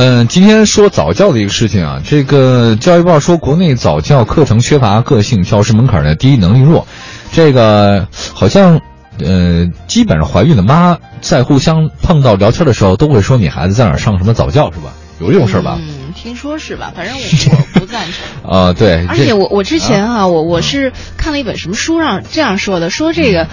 嗯，今天说早教的一个事情啊，这个教育报说国内早教课程缺乏个性，教师门槛呢低，能力弱。这个好像，呃，基本上怀孕的妈在互相碰到聊天的时候，都会说你孩子在哪儿上什么早教是吧？有这种事儿吧？嗯，听说是吧？反正我我不赞成。啊，对。而且我我之前啊，我我是看了一本什么书上这样说的，说这个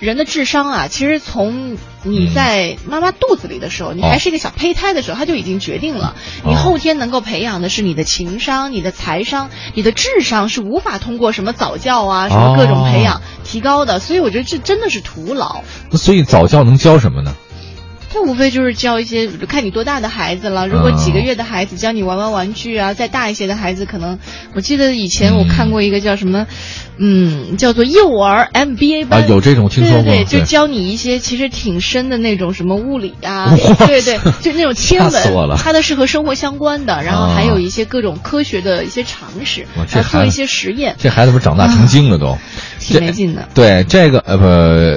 人的智商啊，其实从你在妈妈肚子里的时候，你还是一个小胚胎的时候，他就已经决定了，你后天能够培养的是你的情商、你的财商、你的智商是无法通过什么早教啊、什么各种培养提高的。所以我觉得这真的是徒劳。那所以早教能教什么呢？他无非就是教一些，看你多大的孩子了。如果几个月的孩子教你玩玩玩具啊，再大一些的孩子，可能我记得以前我看过一个叫什么，嗯，叫做幼儿 MBA 班，有这种听说过？对对，就教你一些其实挺深的那种什么物理啊，对对，就那种天文，它的是和生活相关的，然后还有一些各种科学的一些常识，要做一些实验。这孩子不是长大成精了都。挺没劲的，对这个呃不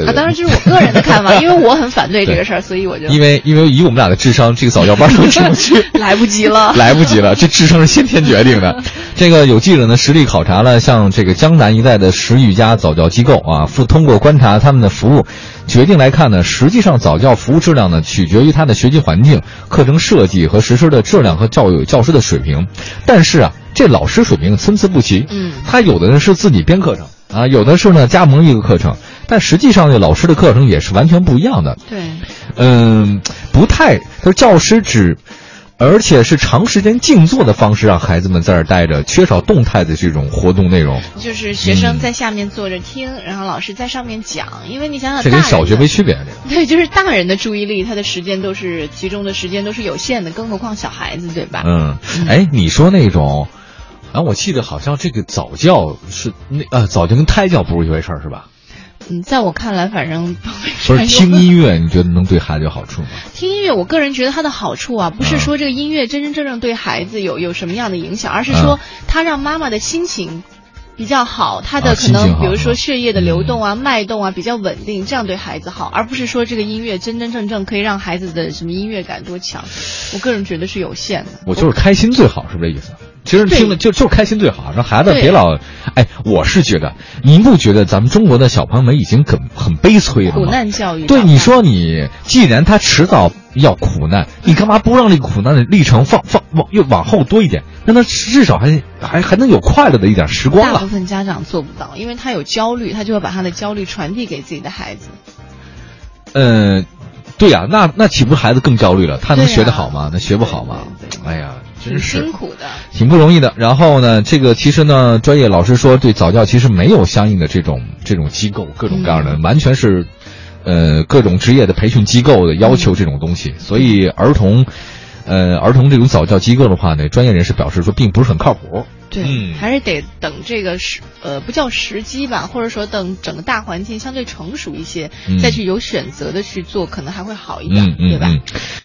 啊，当然这是我个人的看法，因为我很反对这个事儿，所以我就因为因为以我们俩的智商，这个早教班都进不去，来不及了，来不及了，这智商是先天决定的。这个有记者呢实地考察了像这个江南一带的十余家早教机构啊，通通过观察他们的服务，决定来看呢，实际上早教服务质量呢取决于他的学习环境、课程设计和实施的质量和教育教师的水平，但是啊，这老师水平参差不齐，嗯，他有的呢是自己编课程。啊，有的是呢，加盟一个课程，但实际上呢，老师的课程也是完全不一样的。对，嗯，不太，他说教师只，而且是长时间静坐的方式让孩子们在这儿待着，缺少动态的这种活动内容。就是学生在下面坐着听，然后老师在上面讲。因为你想想，这跟小学没区别。对，就是大人的注意力，他的时间都是集中的时间都是有限的，更何况小孩子，对吧？嗯，哎，你说那种。啊，我记得好像这个早教是那呃，早教跟胎教不是一回事儿，是吧？嗯，在我看来，反正不 是听音乐，你觉得能对孩子有好处吗？听音乐，我个人觉得它的好处啊，不是说这个音乐真真正正对孩子有有什么样的影响，而是说它让妈妈的心情。比较好，他的可能比如说血液的流动啊、脉动啊比较稳定，这样对孩子好，而不是说这个音乐真真正正可以让孩子的什么音乐感多强。我个人觉得是有限的。我就是开心最好，是不是这意思？其实听了就就开心最好，让孩子别老。哎，我是觉得，您不觉得咱们中国的小朋友们已经很很悲催了吗？苦难教育。对，你说你既然他迟早要苦难，你干嘛不让这个苦难的历程放放往又往后多一点？让他至少还还还能有快乐的一点时光大部分家长做不到，因为他有焦虑，他就会把他的焦虑传递给自己的孩子。嗯，对呀，那那岂不是孩子更焦虑了？他能学得好吗？那学不好吗？哎呀，真是辛苦的，挺不容易的。然后呢，这个其实呢，专业老师说，对早教其实没有相应的这种这种机构，各种各样的，完全是，呃，各种职业的培训机构的要求这种东西，所以儿童。呃，儿童这种早教机构的话呢，专业人士表示说，并不是很靠谱。对，还是得等这个时，呃，不叫时机吧，或者说等整个大环境相对成熟一些，再去有选择的去做，可能还会好一点，对吧？